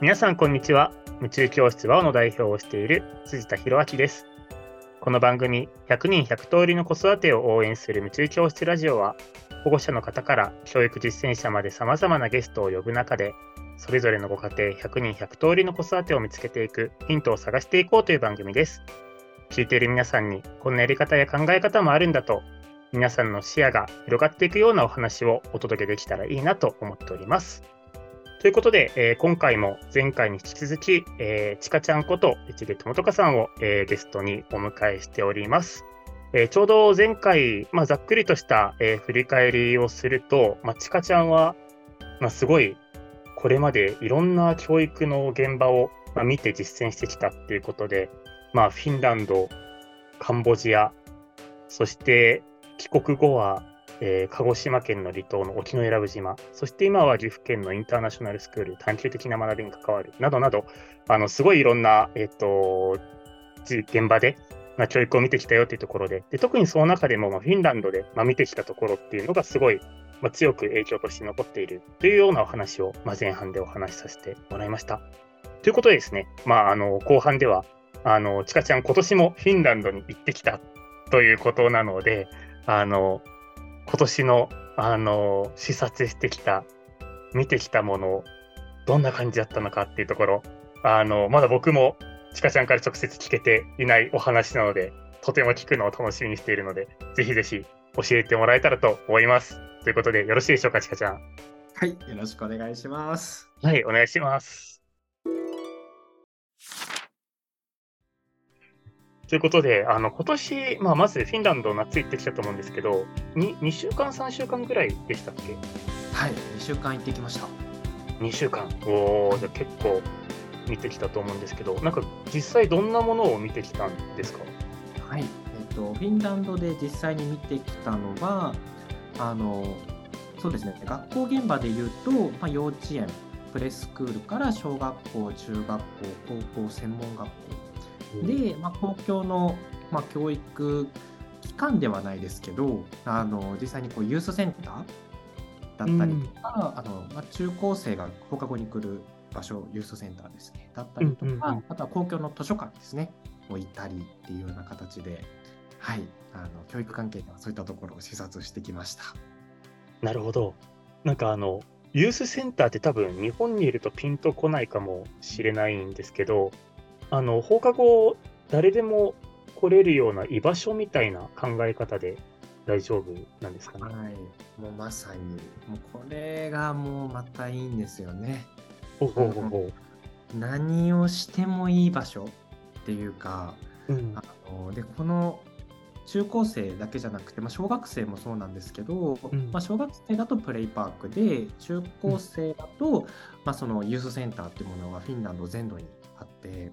皆さんこんにちは。宇宙教室和の代表をしている辻田博明です。この番組100人100通りの子育てを応援する宇宙教室ラジオは保護者の方から教育実践者まで様々なゲストを呼ぶ中でそれぞれのご家庭100人100通りの子育てを見つけていくヒントを探していこうという番組です。聞いている皆さんにこんなやり方や考え方もあるんだと皆さんの視野が広がっていくようなお話をお届けできたらいいなと思っております。ということで、えー、今回も前回に引き続き、えー、ちかちゃんこと市毛智隆さんを、えー、ゲストにお迎えしております。えー、ちょうど前回、まあ、ざっくりとした、えー、振り返りをすると、まあ、ちかちゃんは、まあ、すごいこれまでいろんな教育の現場を、まあ、見て実践してきたっていうことで、まあ、フィンランド、カンボジア、そして帰国後は、えー、鹿児島県の離島の沖永良部島、そして今は岐阜県のインターナショナルスクール、探究的な学びに関わる、などなど、あのすごいいろんな、えーと、現場で、まあ、教育を見てきたよというところで、で特にその中でも、まあ、フィンランドで、まあ、見てきたところっていうのがすごい、まあ、強く影響として残っているというようなお話を、まあ、前半でお話しさせてもらいました。ということでですね、まあ、あの後半では、あのちかちゃん、今年もフィンランドに行ってきたということなので、あの、今年の、あの、視察してきた、見てきたもの、どんな感じだったのかっていうところ、あの、まだ僕も、ちかちゃんから直接聞けていないお話なので、とても聞くのを楽しみにしているので、ぜひぜひ教えてもらえたらと思います。ということで、よろしいでしょうか、ちかちゃん。はい、よろしくお願いします。はい、お願いします。ということで、あの今年、まあ、まずフィンランド夏行ってきたと思うんですけど、2, 2週間、3週間ぐらいでしたっけ？はい、2週間行ってきました。2週間、おお、じゃ結構見てきたと思うんですけど、なんか実際どんなものを見てきたんですか？はい、えっと、フィンランドで実際に見てきたのは、あのそうですね、学校現場でいうと、まあ、幼稚園、プレスクールから小学校、中学校、高校、専門学校、で、まあ、公共の、まあ、教育機関ではないですけどあの実際にこうユースセンターだったりとか、あのまあ、中高生が放課後に来る場所ユースセンターですね。だったりとか、あとは公共の図書館ですね。をいたりっていうような形で、はい、あの教育関係ではそういったところを視察してきました。なるほど。なんかあのユースセンターって多分日本にいるとピンとこないかもしれないんですけどあの放課後、誰でも来れるような居場所みたいな考え方で大丈夫なんですかね？はい、もうまさに、もうこれがもうまたいいんですよね。ほほほほ何をしてもいい場所っていうか、うん、あのでこの中高生だけじゃなくて、まあ、小学生もそうなんですけど、うん、まあ、小学生だとプレイパークで中高生だと、うん、まあ、そのユースセンターっていうものがフィンランド全土にあって、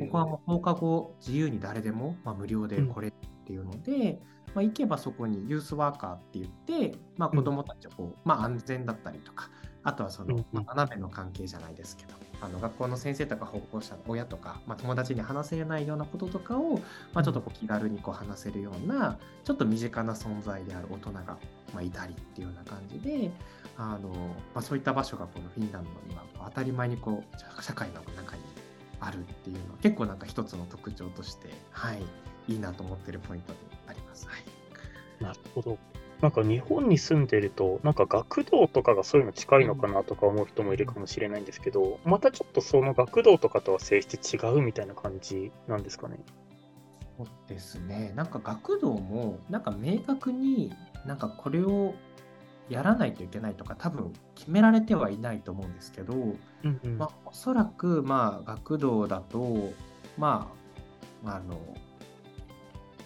ここはもう放課後自由に誰でも、まあ、無料で来れるっていうので、うん、まあ、行けばそこにユースワーカーって言って、まあ、子どもたちをこう、まあ、安全だったりとかあとはその、まあ、斜めの関係じゃないですけどあの学校の先生とか保護者親とか、まあ、友達に話せないようなこととかを、まあ、ちょっとこう気軽にこう話せるようなちょっと身近な存在である大人が、まあ、いたりっていうような感じであの、まあ、そういった場所がこのフィンランドには当たり前にこう社会の中にあるっていうのは結構なんか一つの特徴として、はい、いいなと思ってるポイントであります。はい、なるほど。なんか日本に住んでると、なんか学童とかがそういうの近いのかなとか思う人もいるかもしれないんですけど、またちょっとその学童とかとは性質違うみたいな感じなんですかね？そうですね。なんか学童も、なんか明確になんかこれをやらないといけないとか多分決められてはいないと思うんですけど、うんうん、まあ、おそらくまあ学童だとまああの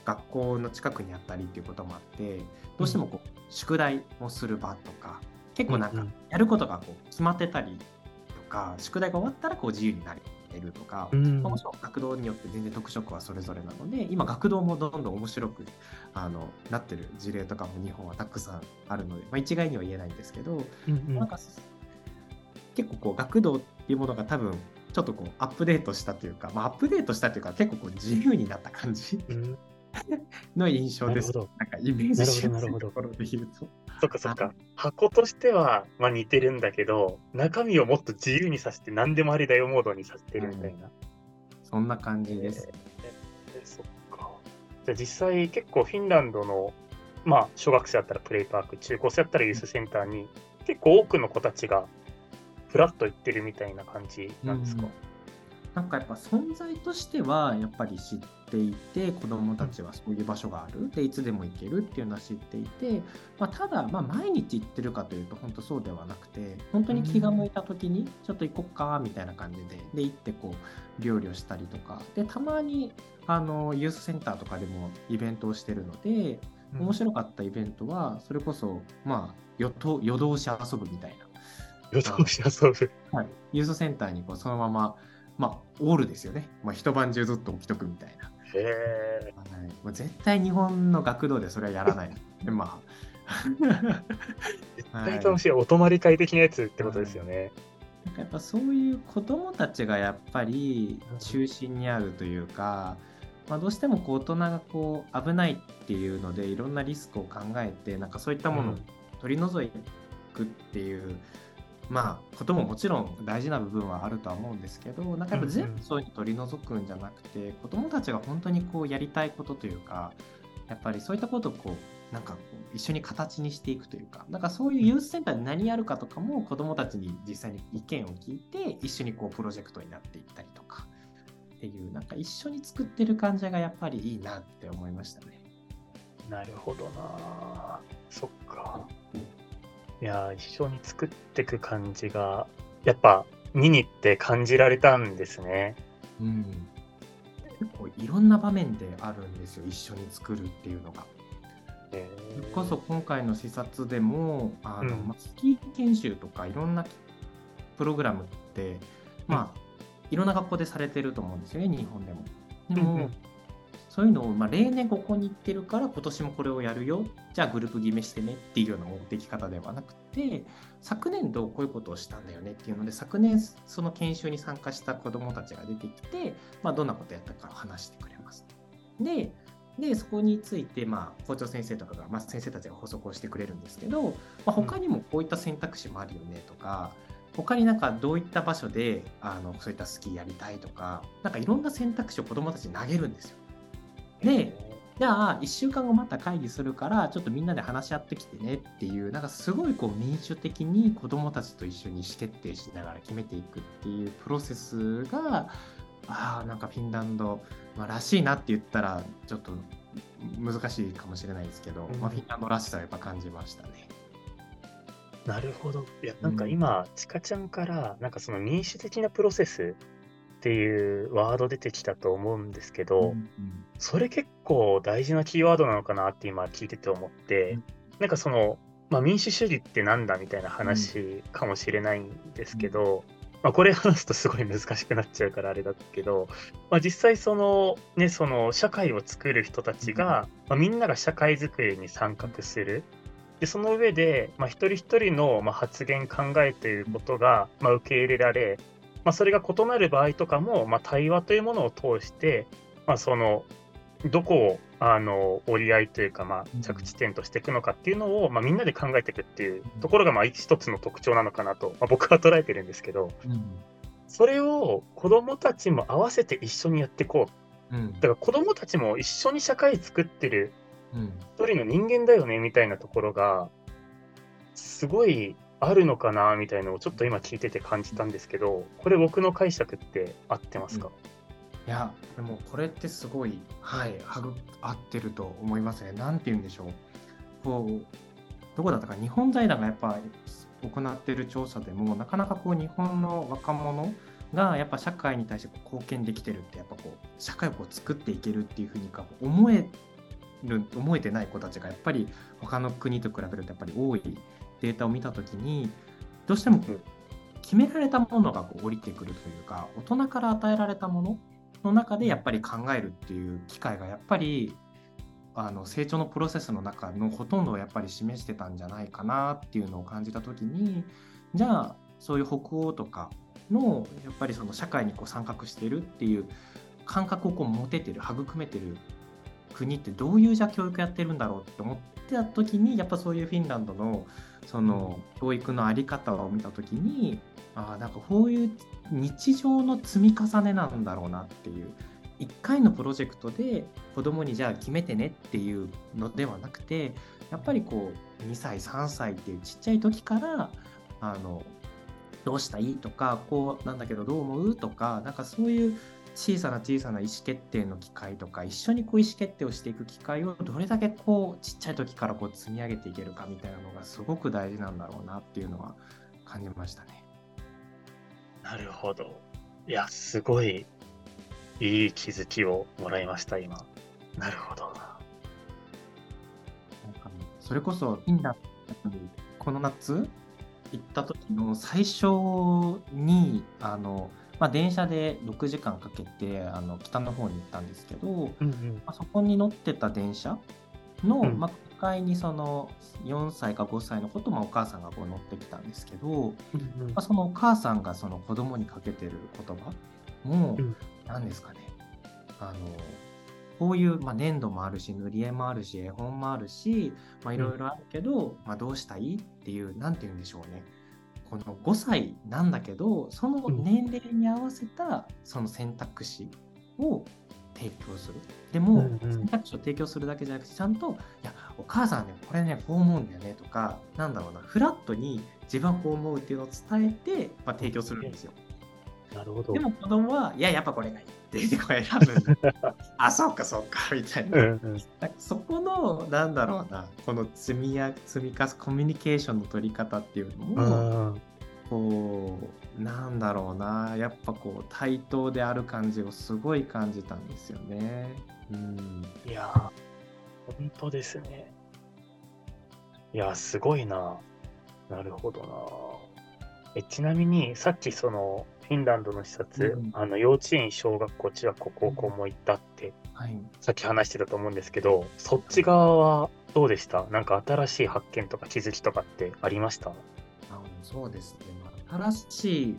学校の近くにあったりっていうこともあってどうしてもこう、宿題をする場とか結構なんかやることがこう決まってたりとか、宿題が終わったらこう自由になるてるとか、うん、もちろん学童によって全然特色はそれぞれなので今学童もどんどん面白くあのなってる事例とかも日本はたくさんあるので、まあ、一概には言えないんですけど、うんうん、なんか結構こう学童っていうものが多分ちょっとこうアップデートしたというか、まあ、アップデートしたというか結構こう自由になった感じ、うん、の印象です。ななんかイメージしやすいところで言うと。そっかそっか。箱としては、まあ、似てるんだけど、中身をもっと自由にさせて何でもありだよモードにさせてるみたいな。うん、そんな感じです。えー、そっか。じゃあ実際結構フィンランドの、まあ、小学生だったらプレイパーク、中高生だったらユースセンターに結構多くの子たちがフラッと行ってるみたいな感じなんですか、うんなんかやっぱ存在としてはやっぱり知っていて子どもたちはそういう場所があるでいつでも行けるっていうのは知っていて、まあ、ただまあ毎日行ってるかというと本当そうではなくて本当に気が向いた時にちょっと行こっかみたいな感じでで行ってこう料理をしたりとかでたまにあのユースセンターとかでもイベントをしてるので面白かったイベントはそれこそまあ夜夜通し遊ぶみたいな。夜通し遊ぶ。はい。ユースセンターにこうそのまままあ、オールですよね。まあ、一晩中ずっと起きとくみたいな。へえ、はい。もう絶対日本の学童でそれはやらない。でまあ。絶対楽しい、はい、お泊まり会的なやつってことですよね。なんかやっぱそういう子供たちがやっぱり中心にあるというか、まあ、どうしてもこう大人がこう危ないっていうのでいろんなリスクを考えてなんかそういったものを取り除くっていう、まあ、ことももちろん大事な部分はあるとは思うんですけど、なんかやっぱ全部そういうに取り除くんじゃなくて、うんうん、子どもたちが本当にこうやりたいことというか、やっぱりそういったことをこう、なんかこう一緒に形にしていくというか、なんかそういうユースセンターで何やるかとかも子どもたちに実際に意見を聞いて、一緒にこうプロジェクトになっていったりとかっていう、なんか一緒に作ってる感じがやっぱりいいなって思いましたね。なるほどな。そっか。いや一緒に作っていく感じが、やっぱ見に行って感じられたんですね。うん。結構いろんな場面であるんですよ、一緒に作るっていうのが。えそれこそ今回の視察でも、あの、うんまスキー研修とかいろんなプログラムって、まあ、いろんな学校でされてると思うんですよね、日本でも。でも、うんうんそういうのを、まあ、例年ここに行ってるから今年もこれをやるよじゃあグループ決めしてねっていうような持ってき方ではなくて昨年度こういうことをしたんだよねっていうので昨年その研修に参加した子どもたちが出てきて、まあ、どんなことやったかを話してくれます。ででそこについて、まあ、校長先生とかが、まあ、先生たちが補足をしてくれるんですけど、まあ、他にもこういった選択肢もあるよねとか、他になんかどういった場所であのそういったスキーやりたいとか、なんかいろんな選択肢を子どもたちに投げるんですよ。で、じゃあ1週間後また会議するからちょっとみんなで話し合ってきてねっていうなんかすごいこう民主的に子どもたちと一緒に意思決定しながら決めていくっていうプロセスがああなんかフィンランド、まあ、らしいなって言ったらちょっと難しいかもしれないですけど、うん、まあ、フィンランドらしさはやっぱ感じましたね。なるほど。いや、なんか今、ちかちゃんから、なんかその民主的なプロセスっていうワード出てきたと思うんですけど、うんうん、それ結構大事なキーワードなのかなって今聞いてて思って、うん、なんかその、まあ、民主主義ってなんだみたいな話かもしれないんですけど、うん、まあ、これ話すとすごい難しくなっちゃうからあれだけど、まあ、実際そのねその社会を作る人たちが、まあ、みんなが社会づくりに参画する。でその上で、まあ、一人一人の、まあ、発言考えていることが、まあ、受け入れられまあ、それが異なる場合とかも、まあ、対話というものを通して、まあ、そのどこをあの折り合いというか、まあ、着地点としていくのかっていうのを、まあ、みんなで考えていくっていうところが、まあ、一つの特徴なのかなと、まあ、僕は捉えてるんですけど、うん、それを子どもたちも合わせて一緒にやっていこう、うん、だから子どもたちも一緒に社会作ってる一人の人間だよねみたいなところがすごいあるのかなみたいのをちょっと今聞いてて感じたんですけど、これ僕の解釈って合ってますか、うん、いや、でもこれってすごい、はい、はぐ合ってると思いますね。なんて言うんでしょう。こう、どこだったか、日本財団がやっぱ行ってる調査でも、なかなかこう日本の若者がやっぱ社会に対して貢献できてるって、やっぱこう、社会をこう作っていけるっていうふうにか思える、思えてない子たちがやっぱり他の国と比べるとやっぱり多いデータを見たときに、どうしても決められたものがこう降りてくるというか、大人から与えられたものの中でやっぱり考えるっていう機会がやっぱりあの成長のプロセスの中のほとんどをやっぱり示してたんじゃないかなっていうのを感じた時にじゃあそういう北欧とかのやっぱりその社会にこう参画しているっていう感覚をこう持ててる育めてる国ってどういうじゃ教育やってるんだろうって思ってた時にやっぱそういうフィンランドのその教育の在り方を見た時にあなんかこういう日常の積み重ねなんだろうなっていう1回のプロジェクトで子供にじゃあ決めてねっていうのではなくてやっぱりこう2歳3歳っていうちっちゃい時からあのどうしたいとかこうなんだけどどう思うとかなんかそういう小さな小さな意思決定の機会とか一緒にこう意思決定をしていく機会をどれだけこうちっちゃい時からこう積み上げていけるかみたいなのがすごく大事なんだろうなっていうのは感じましたね。なるほど。いや、すごいいい気づきをもらいました、今。なるほど。なんかそれこそ、フィンランドにこの夏行った時の最初に、あの、まあ、電車で6時間かけてあの北の方に行ったんですけど、うんうん、まあ、そこに乗ってた電車の、うん、まあ、向かいにその4歳か5歳の子と、まあ、お母さんがこう乗ってきたんですけど、うんうん、まあ、そのお母さんがその子供にかけてる言葉も、うん、何ですかね。あのこういう、まあ、粘土もあるし塗り絵もあるし絵本もあるしいろいろあるけど、うん、まあ、どうしたいっていう何て言うんでしょうねこの5歳なんだけどその年齢に合わせたその選択肢を提供する。でも、選択肢を提供するだけじゃなくてちゃんと「いやお母さんねこれねこう思うんだよね」とかなんだろうなフラットに自分はこう思うっていうのを伝えて、まあ、提供するんですよ。なるほど。でも子供は、いや、やっぱこれがいいって言ってこう選ぶ あ、そうか、そうか、みたいな。うんうん、そこの、なんだろうな、この積みや積み重ね、コミュニケーションの取り方っていうのも、こう、なんだろうな、やっぱこう、対等である感じをすごい感じたんですよね。うん。いや、本当ですね。いや、すごいな。なるほどな。えちなみに、さっきその、フィンランドの視察、うん、あの幼稚園、小学校、中学校、高校も行ったって、はい、さっき話してたと思うんですけど、そっち側はどうでした？なんか新しい発見とか気づきとかってありました？あそうですね、まあ、新しい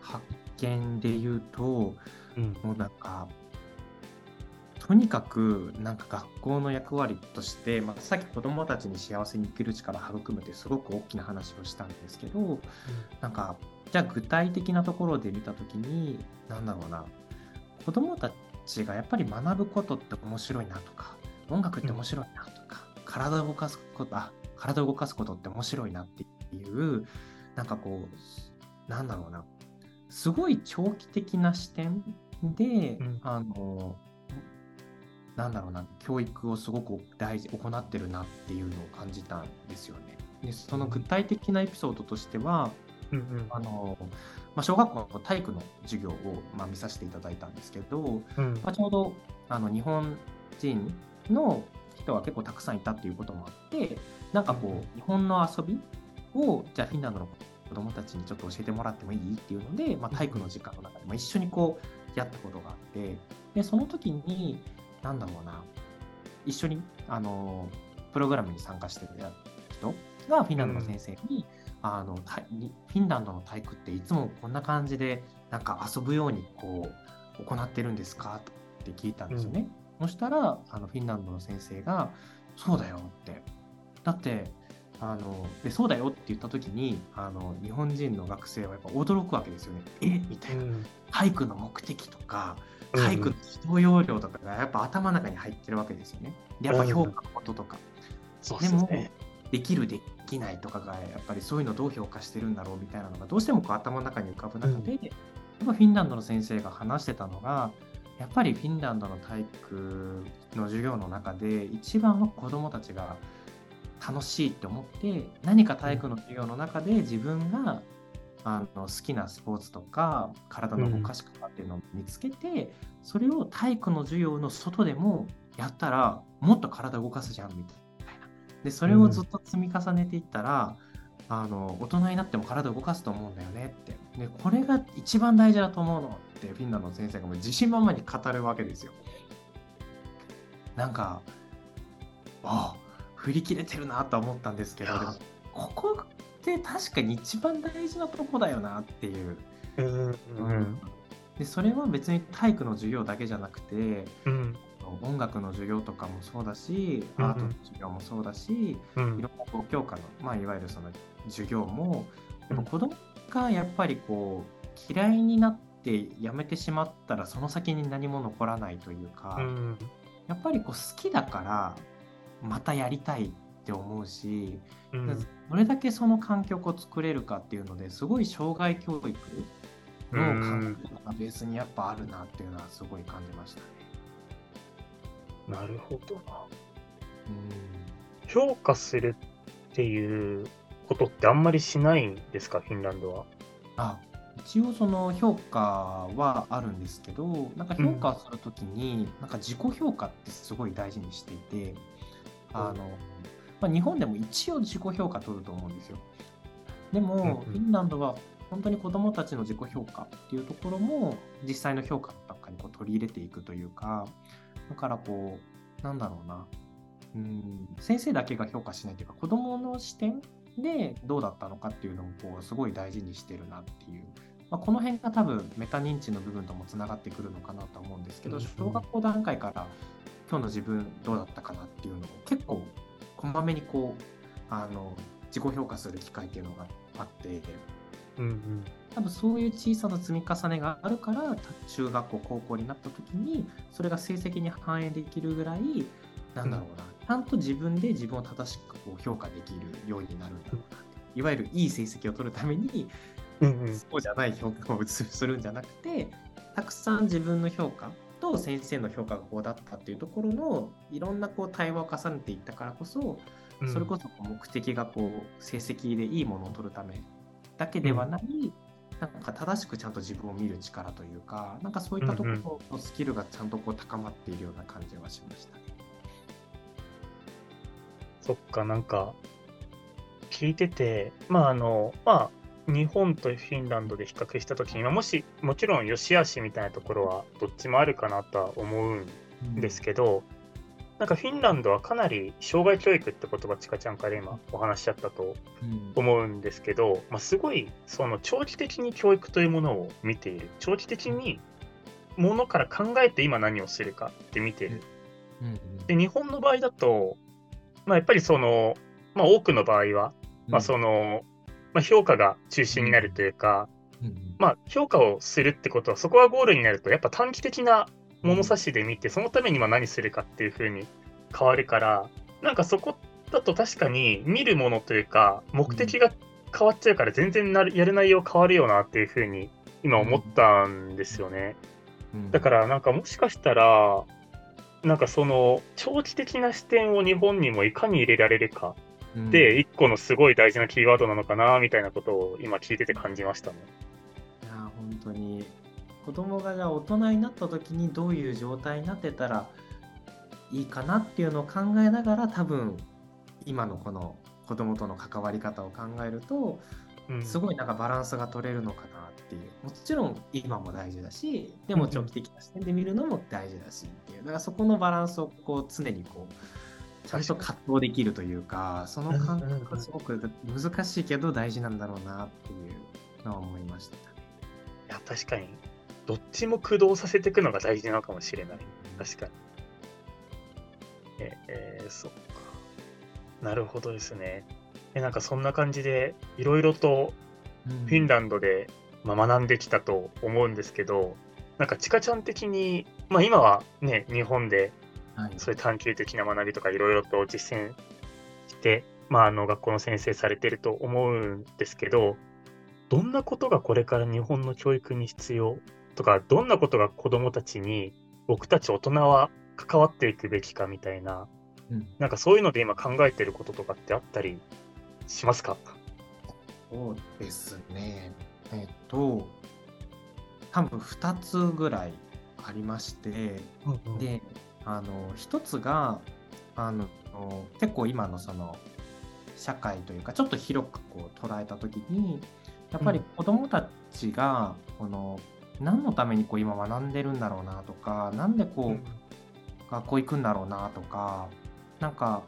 発見で言うと、うん、もうなんか、とにかくなんか学校の役割として、まあ、さっき子どもたちに幸せに生きる力を育むってすごく大きな話をしたんですけど、うん、なんかじゃあ具体的なところで見た時に何だろうな。子どもたちがやっぱり学ぶことって面白いなとか音楽って面白いなとか、うん、体を動かすことあ体を動かすことって面白いなっていうなんかこうなんだろうな。すごい長期的な視点で、うん、あのなんだろうな。教育をすごく大事行ってるなっていうのを感じたんですよね。でその具体的なエピソードとしては、うんうん、あのまあ、小学校の体育の授業を、まあ、見させていただいたんですけど、うん、まあ、ちょうどあの日本人の人は結構たくさんいたっていうこともあってなんかこう日本の遊びをじゃあフィンランドの子どもたちにちょっと教えてもらってもいいっていうので、まあ、体育の時間の中でも一緒にこうやったことがあってでその時になんだろうな一緒にあのプログラムに参加してる人がフィンランドの先生に、うんあのフィンランドの体育っていつもこんな感じでなんか遊ぶようにこう行ってるんですか？って聞いたんですよね。うん、そしたらあのフィンランドの先生が「そうだよ」って。だってあのでそうだよって言った時にあの日本人の学生はやっぱ驚くわけですよね。え？みたいな、うん、体育の目的とか体育の指導要領とかがやっぱ頭の中に入ってるわけですよね。でやっぱ評価のこととか。うん、でもできるできないとかがやっぱりそういうのをどう評価してるんだろうみたいなのがどうしてもこう頭の中に浮かぶ中で、うん、やっぱフィンランドの先生が話してたのがやっぱりフィンランドの体育の授業の中で一番は子どもたちが楽しいって思って何か体育の授業の中で自分があの好きなスポーツとか体の動かし方っていうのを見つけて、うん、それを体育の授業の外でもやったらもっと体動かすじゃんみたいでそれをずっと積み重ねていったら、うん、あの大人になっても体を動かすと思うんだよねって。でこれが一番大事だと思うのってフィンランドの先生がもう自信満々に語るわけですよ。なんかああ振り切れてるなと思ったんですけどでもここって確かに一番大事なとこだよなっていう、うん、うん、でそれは別に体育の授業だけじゃなくて、うん、音楽の授業とかもそうだし、アートの授業もそうだし、うん、いろんなこう教科の、まあ、いわゆるその授業もやっぱ子供がやっぱりこう嫌いになってやめてしまったらその先に何も残らないというか、うん、やっぱりこう好きだからまたやりたいって思うし、うん、どれだけその環境を作れるかっていうのですごい障害教育の環境がベースにやっぱあるなっていうのはすごい感じましたね。なるほどな。うん、評価するっていうことってあんまりしないんですか、フィンランドは。あ一応その評価はあるんですけど、なんか評価するときに、なんか自己評価ってすごい大事にしていて、あの、まあ、日本でも一応自己評価取ると思うんですよ。でも、フィンランドは本当に子どもたちの自己評価っていうところも実際の評価の中にこう取り入れていくというか、だからこう、なんだろうな、うん、先生だけが評価しないというか、子どもの視点でどうだったのかっていうのをこうすごい大事にしてるなっていう、まあ、この辺が多分メタ認知の部分ともつながってくるのかなと思うんですけど、小学校段階から今日の自分どうだったかなっていうのを結構こまめにこうあの自己評価する機会っていうのがあって、うんうん、多分そういう小さな積み重ねがあるから中学校高校になった時にそれが成績に反映できるぐらいなんだろうな、ちゃんと自分で自分を正しくこう評価できるようになるんだろうなって。いわゆるいい成績を取るために、うんうん、そうじゃない評価をするんじゃなくてたくさん自分の評価と先生の評価がこうだったっていうところのいろんなこう対話を重ねていったからこそそれこそ目的がこう成績でいいものを取るためだけではない、うん、なんか正しくちゃんと自分を見る力というかなんかそういったところのスキルがちゃんとこう高まっているような感じはしましたね。そっか、なんか、聞いてて、まあ、あの、まあ、日本とフィンランドで比較したときに、もし、もちろん良し悪しみたいなところはどっちもあるかなとは思うんですけど、うん、なんかフィンランドはかなり障害教育って言葉、ちかちゃんから今お話しあったと思うんですけど、うん、まあ、すごい、その長期的に教育というものを見ている。長期的にものから考えて今何をするかって見てる。で、日本の場合だと、まあ、やっぱりその、まあ、多くの場合は、まあそのまあ、評価が中心になるというか、まあ、評価をするってことは、そこがゴールになると、やっぱ短期的な物差しで見て、そのために今何するかっていうふうに変わるから、なんかそこだと確かに見るものというか、目的が変わっちゃうから、全然なるやる内容変わるよなっていうふうに今思ったんですよね。だからなんかもしかしたら、なんかその長期的な視点を日本にもいかに入れられるかで、一個のすごい大事なキーワードなのかなみたいなことを今聞いてて感じましたね。いや本当に子供がじゃあ大人になった時にどういう状態になってたらいいかなっていうのを考えながら多分今のこの子供との関わり方を考えると、すごいなんかバランスが取れるのかなっていう。もちろん今も大事だしでも長期的な視点で見るのも大事だしっていう。だからそこのバランスをこう常にこうちゃんと葛藤できるというかその感覚がすごく難しいけど大事なんだろうなっていうのは思いました、いや確かにどっちも駆動させていくのが大事なのかもしれない。確かに。ええー、そっか。なるほどですね。えなんかそんな感じでいろいろとフィンランドでまあ、学んできたと思うんですけど、なんか、ちかちゃん的に、まあ、今はね、日本で、そういう探究的な学びとかいろいろと実践して、まあ、あの、学校の先生されてると思うんですけど、どんなことがこれから日本の教育に必要とか、どんなことが子どもたちに、僕たち大人は関わっていくべきかみたいな、うん、なんかそういうので今考えてることとかってあったりしますか？そうですね。えっと、多分2つぐらいありまして、うんうん、で、あの、1つが、あの、結構今のその、社会というか、ちょっと広くこう捉えた時に、やっぱり子どもたちが、この、何のためにこう今学んでるんだろうなとか、なんでこう、うん、学校行くんだろうなとか、なんか、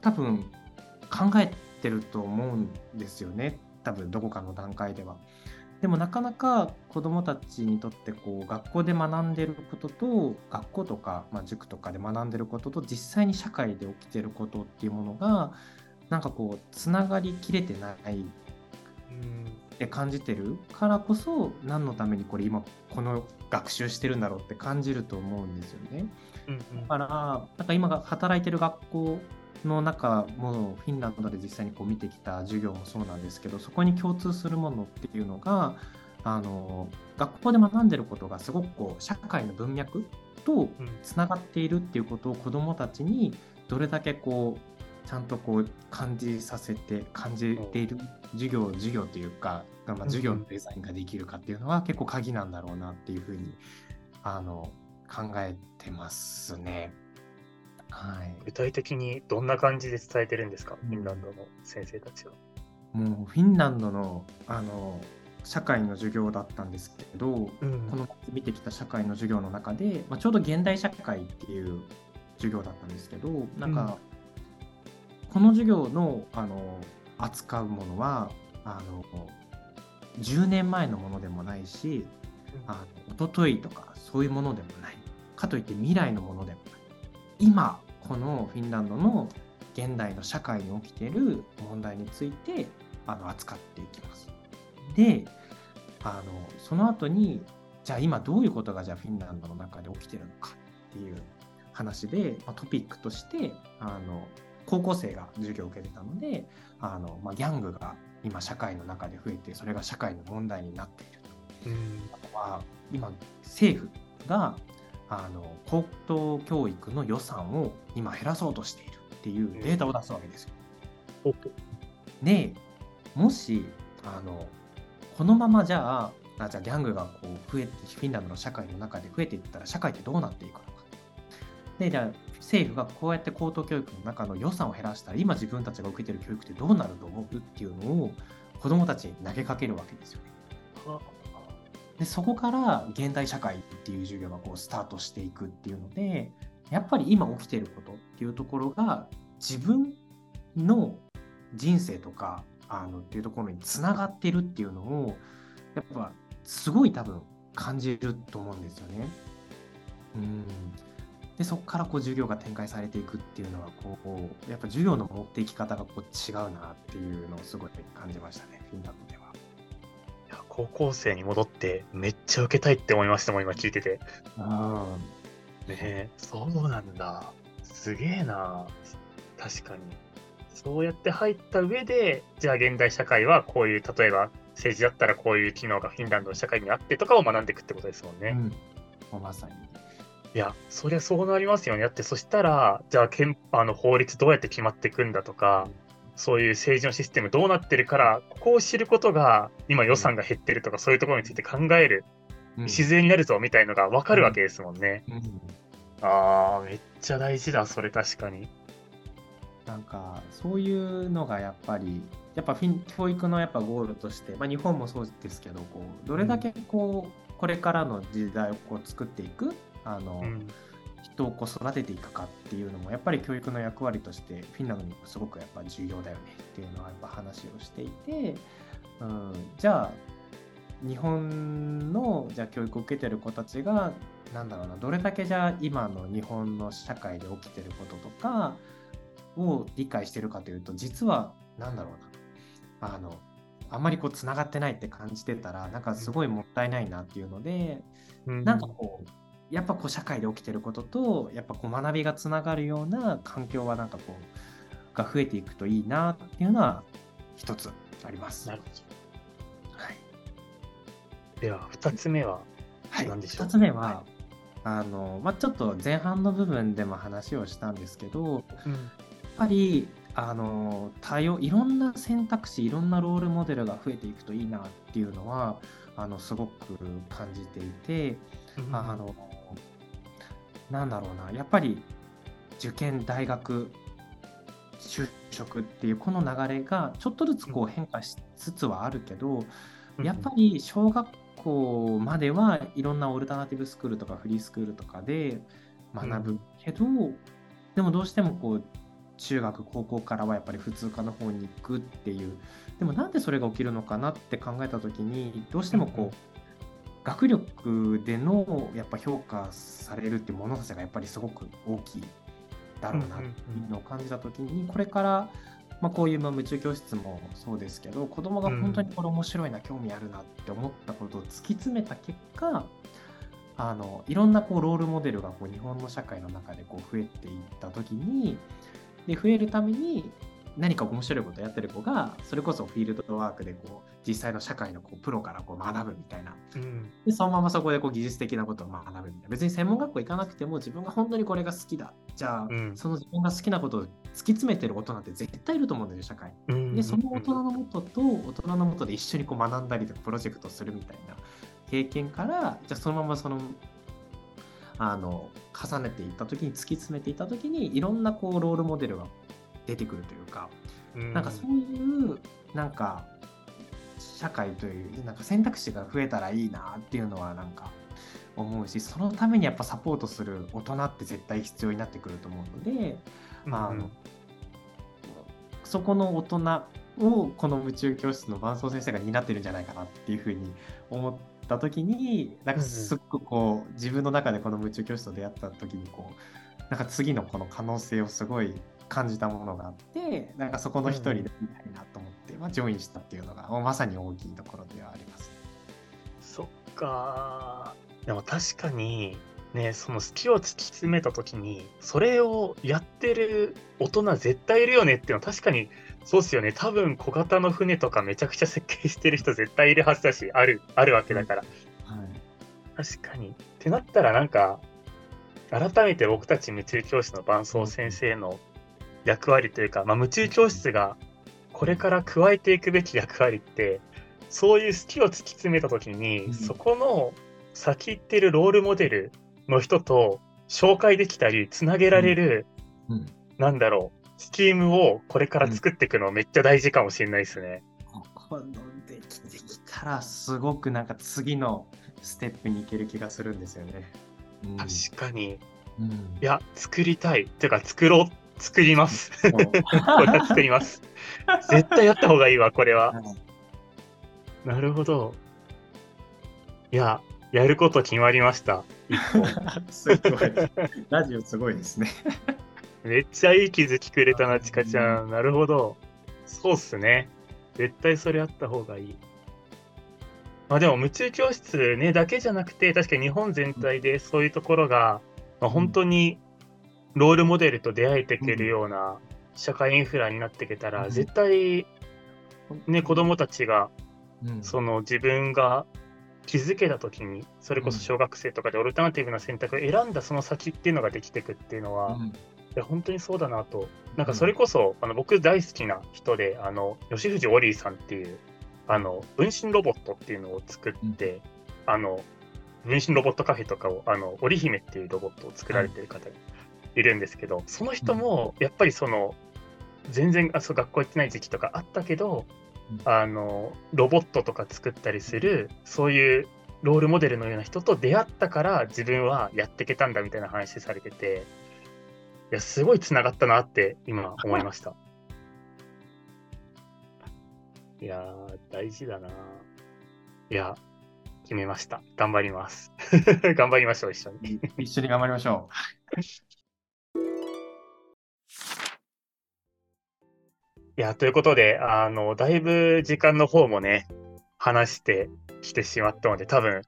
多分考えてると思うんですよね。多分どこかの段階では。でもなかなか子どもたちにとってこう学校で学んでることと学校とか、まあ、塾とかで学んでることと実際に社会で起きてることっていうものがなんかこうつながりきれてないって感じてるからこそ何のためにこれ今この学習してるんだろうって感じると思うんですよね。うんうん、だからなんか今が働いてる学校の中もフィンランドで実際にこう見てきた授業もそうなんですけどそこに共通するものっていうのがあの学校で学んでることがすごくこう社会の文脈とつながっているっていうことを子どもたちにどれだけこうちゃんとこう感じさせて感じている授業授業というか、まあ、授業のデザインができるかっていうのは結構鍵なんだろうなっていうふうにあの考えてますね。はい、具体的にどんな感じで伝えてるんですか、フィンランドの先生たちは。もうフィンランドのあの社会の授業だったんですけど、うん、この見てきた社会の授業の中で、まあ、ちょうど現代社会っていう授業だったんですけどなんか、この授業のあの扱うものはあの10年前のものでもないし、あの一昨日とかそういうものでもない。かといって未来のものでもない。今このフィンランドの現代の社会に起きている問題についてあの扱っていきます。であのその後にじゃあ今どういうことがじゃあフィンランドの中で起きてるのかっていう話で、まあ、トピックとしてあの高校生が授業を受けてたのであの、まあ、ギャングが今社会の中で増えてそれが社会の問題になっていると。うんあとは今政府があの高等教育の予算を今減らそうとしているっていうデータを出すわけですよ。でもしあのこのままじゃああじゃあギャングがこう増えてフィンランドの社会の中で増えていったら社会ってどうなっていくのか。でじゃあ政府がこうやって高等教育の中の予算を減らしたら今自分たちが受けてる教育ってどうなると思うっていうのを子どもたちに投げかけるわけですよね。でそこから現代社会っていう授業がこうスタートしていくっていうのでやっぱり今起きてることっていうところが自分の人生とかあのっていうところにつながってるっていうのをやっぱすごい多分感じると思うんですよね。うんでそこからこう授業が展開されていくっていうのはこうやっぱ授業の持っていき方がこう違うなっていうのをすごい感じましたねフィンランドでは。高校生に戻ってめっちゃ受けたいって思いましたもん、今聞いてて。ああ。ねえ、そうなんだ。すげえな。確かに。そうやって入った上で、じゃあ現代社会はこういう、例えば政治だったらこういう機能がフィンランドの社会にあってとかを学んでいくってことですもんね。うん、まさに。いや、そりゃそうなりますよね。だってそしたら、じゃああの法律どうやって決まっていくんだとか、そういう政治のシステムどうなってるから、ここを知ることが、今予算が減ってるとか、そういうところについて考える、自然になるぞみたいのが分かるわけですもんね。うんうん、ああ、めっちゃ大事だ、それ確かに。なんか、そういうのがやっぱり、やっぱ教育のやっぱゴールとして、まあ、日本もそうですけど、こうどれだけこう、これからの時代をこう作っていく、あの、うん。人をこう育てていくかっていうのもやっぱり教育の役割としてフィンランドにもすごくやっぱ重要だよねっていうのはやっぱ話をしていて、うん、じゃあ日本のじゃあ教育を受けてる子たちがなんだろうなどれだけじゃあ今の日本の社会で起きてることとかを理解してるかというと実は何だろうな。あのあんまりこうつながってないって感じてたらなんかすごいもったいないなっていうので、うん、なんかこうやっぱこう社会で起きてることとやっぱこう学びがつながるような環境はなんかこうが増えていくといいなっていうのは一つあります。なるほど。はい。では2つ目は何でしょう、はい、2つ目は、はい、あのまあ、ちょっと前半の部分でも話をしたんですけど、うん、やっぱりあの多様いろんな選択肢いろんなロールモデルが増えていくといいなっていうのはあのすごく感じていて、うん、あのなんだろうな、やっぱり受験、大学、就職っていうこの流れがちょっとずつこう変化しつつはあるけど、やっぱり小学校まではいろんなオルタナティブスクールとかフリースクールとかで学ぶけど、でもどうしてもこう中学高校からはやっぱり普通科の方に行くっていう。でもなんでそれが起きるのかなって考えた時にどうしてもこう、学力でのやっぱ評価されるっていう物差しがやっぱりすごく大きいだろうなっていうのを感じた時にこれからまあ、こういうま夢中教室もそうですけど子供が本当にこれ面白いな、興味あるなって思ったことを突き詰めた結果あのいろんなこうロールモデルがこう日本の社会の中でこう増えていった時にで増えるために何か面白いことやってる子がそれこそフィールドワークでこう実際の社会のこうプロからこう学ぶみたいな、うん、でそのままそこでこう技術的なことを学ぶみたいな。別に専門学校行かなくても自分が本当にこれが好きだ。じゃあ、うん、その自分が好きなことを突き詰めてる大人って絶対いると思うんですよ社会。に。でその大人のもとと大人のもとで一緒にこう学んだりとかプロジェクトするみたいな経験からじゃあそのままそのあの重ねていった時に突き詰めていった時にいろんなこうロールモデルが出てくるというか、うん、なんかそういうなんか社会というなんか選択肢が増えたらいいなっていうのはなんか思うしそのためにやっぱサポートする大人って絶対必要になってくると思うので、うん、あのそこの大人をこの宇宙教室の伴奏先生が担ってるんじゃないかなっていうふうに思った時になんかすっごくこう自分の中でこの宇宙教室と出会った時にこうなんか次のこの可能性をすごい感じたものがあってなんかそこの一人でみたいなと思って、うん、まあ、ジョインしたっていうのがまさに大きいところではあります。そっかでも確かにねその好きを突き詰めた時にそれをやってる大人絶対いるよねっていうのは確かにそうっすよね。多分小型の船とかめちゃくちゃ設計してる人絶対いるはずだしあるあるわけだから、うん、はい、確かに。ってなったらなんか改めて僕たち宇宙教室の伴奏先生の役割というか、まあ、夢中教室がこれから加えていくべき役割ってそういう好きを突き詰めた時に、うん、そこの先行ってるロールモデルの人と紹介できたりつなげられる、うん。うん、なんだろうスキームをこれから作っていくのめっちゃ大事かもしれないですね。このできてきたらすごくなんか次のステップに行ける気がするんですよね。確かに。いや作りたい。っていうか作ろう作ります。これは作ります。絶対やった方がいいわ、これは。なるほど。いや、やること決まりました。すごい。ラジオすごいですね。めっちゃいい気づきくれたな、ちかちゃん。なるほど。そうっすね。絶対それあった方がいい。まあでも、夢中教室ね、だけじゃなくて、確かに日本全体でそういうところが、まあ、本当にロールモデルと出会えていけるような社会インフラになっていけたら、絶対、ね、子供たちが、その自分が気づけた時に、それこそ小学生とかでオルタナティブな選択を選んだその先っていうのができていくっていうのは、いや本当にそうだなと。なんかそれこそ、あの僕大好きな人で、あの、吉藤オリーさんっていう、あの、分身ロボットっていうのを作って、あの、分身ロボットカフェとかを、あの、織姫っていうロボットを作られてる方いるんですけど、その人もやっぱりその、全然あそう学校行ってない時期とかあったけど、あのロボットとか作ったりするそういうロールモデルのような人と出会ったから自分はやっていけたんだみたいな話されてていやすごいつながったなって今思いました。いや大事だないや決めました。頑張ります。頑張りましょう一緒に。一緒に頑張りましょう いや、ということで、あの、だいぶ時間の方もね、話してきてしまったので、多分、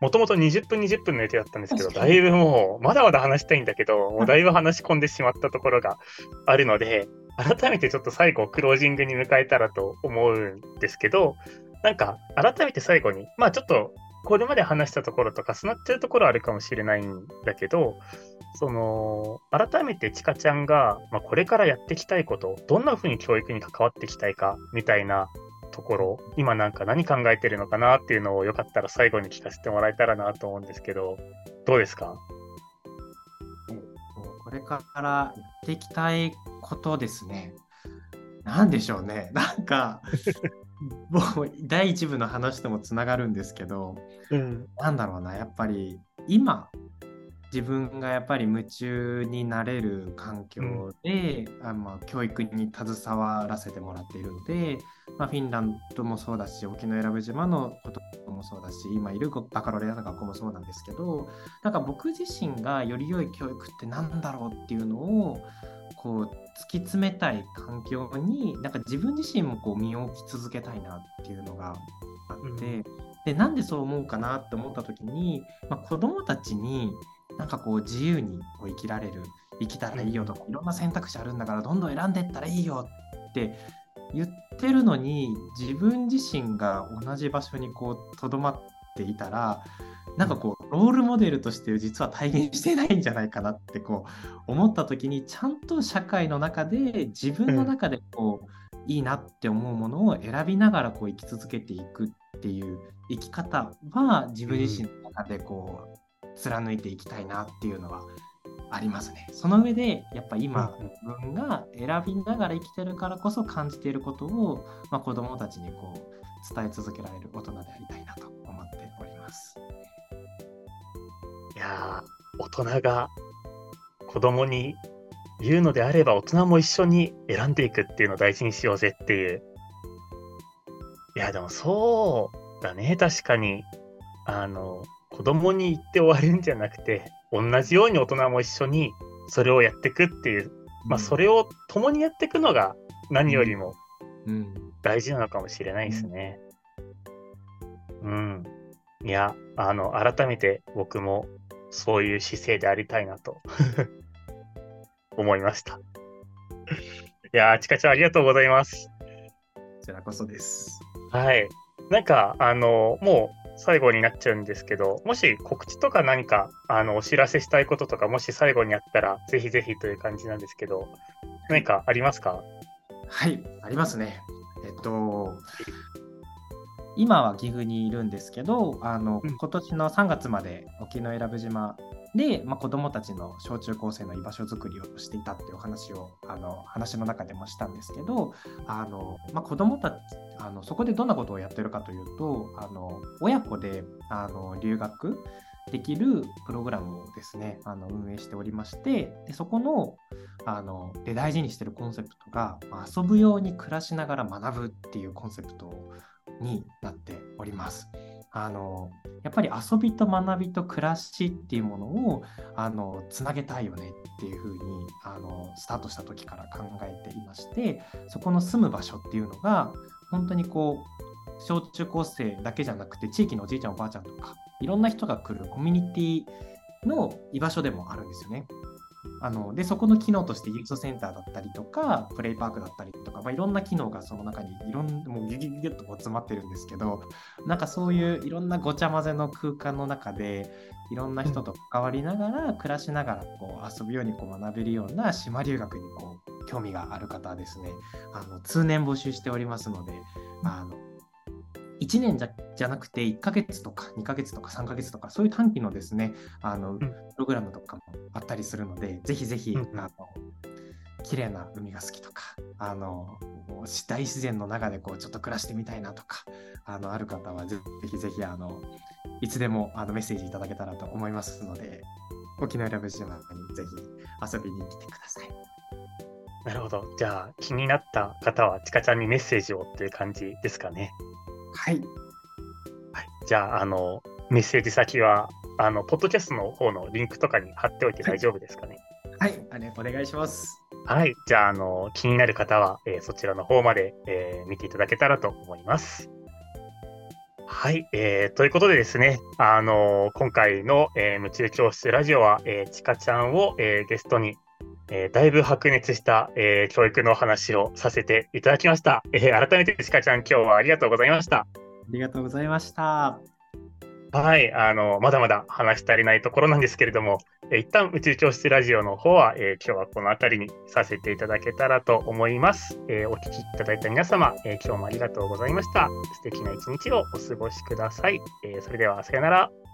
もともと20分、20分の予定だったんですけど、だいぶもう、まだまだ話したいんだけど、もうだいぶ話し込んでしまったところがあるので、改めてちょっと最後、クロージングに迎えたらと思うんですけど、なんか、改めて最後に、まあちょっと、これまで話したところと重なってるところあるかもしれないんだけど、その改めてちかちゃんが、まあ、これからやっていきたいことどんなふうに教育に関わっていきたいかみたいなところ今なんか何考えてるのかなっていうのをよかったら最後に聞かせてもらえたらなと思うんですけどどうですか？これからやっていきたいことですね。何でしょうね。なんか もう第一部の話ともつながるんですけど、うん、なんだろうなやっぱり今自分がやっぱり夢中になれる環境で、うん、あまあ、教育に携わらせてもらっているので、まあ、フィンランドもそうだし沖永良部島のこともそうだし今いるバカロレアの学校もそうなんですけどなんか僕自身がより良い教育って何だろうっていうのをこう突き詰めたい環境になんか自分自身もこう身を置き続けたいなっていうのがあって、うん、でなんでそう思うかなって思った時に、まあ、子どもたちになんかこう自由にこう生きられる生きたらいいよとかいろんな選択肢あるんだからどんどん選んでいったらいいよって言ってるのに自分自身が同じ場所にこうとどまっていたらなんかこうロールモデルとして実は体現してないんじゃないかなってこう思った時にちゃんと社会の中で自分の中でこう、いいなって思うものを選びながらこう生き続けていくっていう生き方は自分自身の中でこう貫いていきたいなっていうのはありますね。その上でやっぱ今自分が選びながら生きてるからこそ感じていることを、まあ、子どもたちにこう伝え続けられる大人でありたいなと思っております。いや大人が子供に言うのであれば大人も一緒に選んでいくっていうのを大事にしようぜっていう。いやでもそうだね。確かに。あの子供に言って終わるんじゃなくて、同じように大人も一緒にそれをやっていくっていう、まあ、それを共にやっていくのが何よりも大事なのかもしれないですね。うん。いや、あの、改めて僕もそういう姿勢でありたいなと 思いました。いやちかちゃんありがとうございます。こちらこそです。はい。なんか、あの、もう最後になっちゃうんですけど、もし告知とか何かあのお知らせしたいこととか、もし最後にあったら、ぜひぜひという感じなんですけど、何かありますか？はい、ありますね。えっと、今は岐阜にいるんですけど、あの、うん、今年の3月まで沖永良部島で、まあ、子どもたちの小中高生の居場所づくりをしていたっていう話をあの話の中でもしたんですけどあの、まあ、子どもたちあのそこでどんなことをやってるかというとあの親子であの留学できるプログラムをですねあの運営しておりましてでそこのあので大事にしてるコンセプトが、まあ、遊ぶように暮らしながら学ぶっていうコンセプトになっております。あのやっぱり遊びと学びと暮らしっていうものをあのつなげたいよねっていうふうにあのスタートした時から考えていましてそこの住む場所っていうのが本当にこう小中高生だけじゃなくて地域のおじいちゃんおばあちゃんとかいろんな人が来るコミュニティの居場所でもあるんですよね。あのでそこの機能としてユースセンターだったりとかプレイパークだったりとか、まあ、いろんな機能がその中にいろんもうギュギュギュッとこう詰まってるんですけどなんかそういういろんなごちゃ混ぜの空間の中でいろんな人と関わりながら、暮らしながらこう遊ぶようにこう学べるような島留学にこう興味がある方はですね。あの通年募集しておりますのであの1年じゃじゃなくて1ヶ月とか2ヶ月とか3ヶ月とかそういう短期のですねあの、うん、プログラムとかもあったりするのでぜひぜひ、うん、あの綺麗な海が好きとかあの大自然の中でこうちょっと暮らしてみたいなとかあのある方はぜひぜひあのいつでもあのメッセージいただけたらと思いますので沖縄ラブ島にぜひ遊びに来てください。なるほど。じゃあ気になった方はちかちゃんにメッセージをっていう感じですかね。はい。はい、じゃあ、あの、メッセージ先は、あの、ポッドキャストの方のリンクとかに貼っておいて大丈夫ですかね？はい、はい、お願いします。はい、じゃあ、あの、気になる方は、えー、そちらの方まで、えー、見ていただけたらと思います。はい、えー、ということでですね、あの今回の、えー、夢中教室ラジオは、えー、ちかちゃんを、えー、ゲストにえー、だいぶ白熱した、えー、教育の話をさせていただきました。えー、改めて、ちかちゃん、今日はありがとうございました。ありがとうございました。はい、あの、まだまだ話し足りないところなんですけれども、えー、一旦宇宙教室ラジオの方は、えー、今日はこの辺りにさせていただけたらと思います。えー、お聞きいただいた皆様、えー、今日もありがとうございました。素敵な一日をお過ごしください。えー、それでは、さよなら。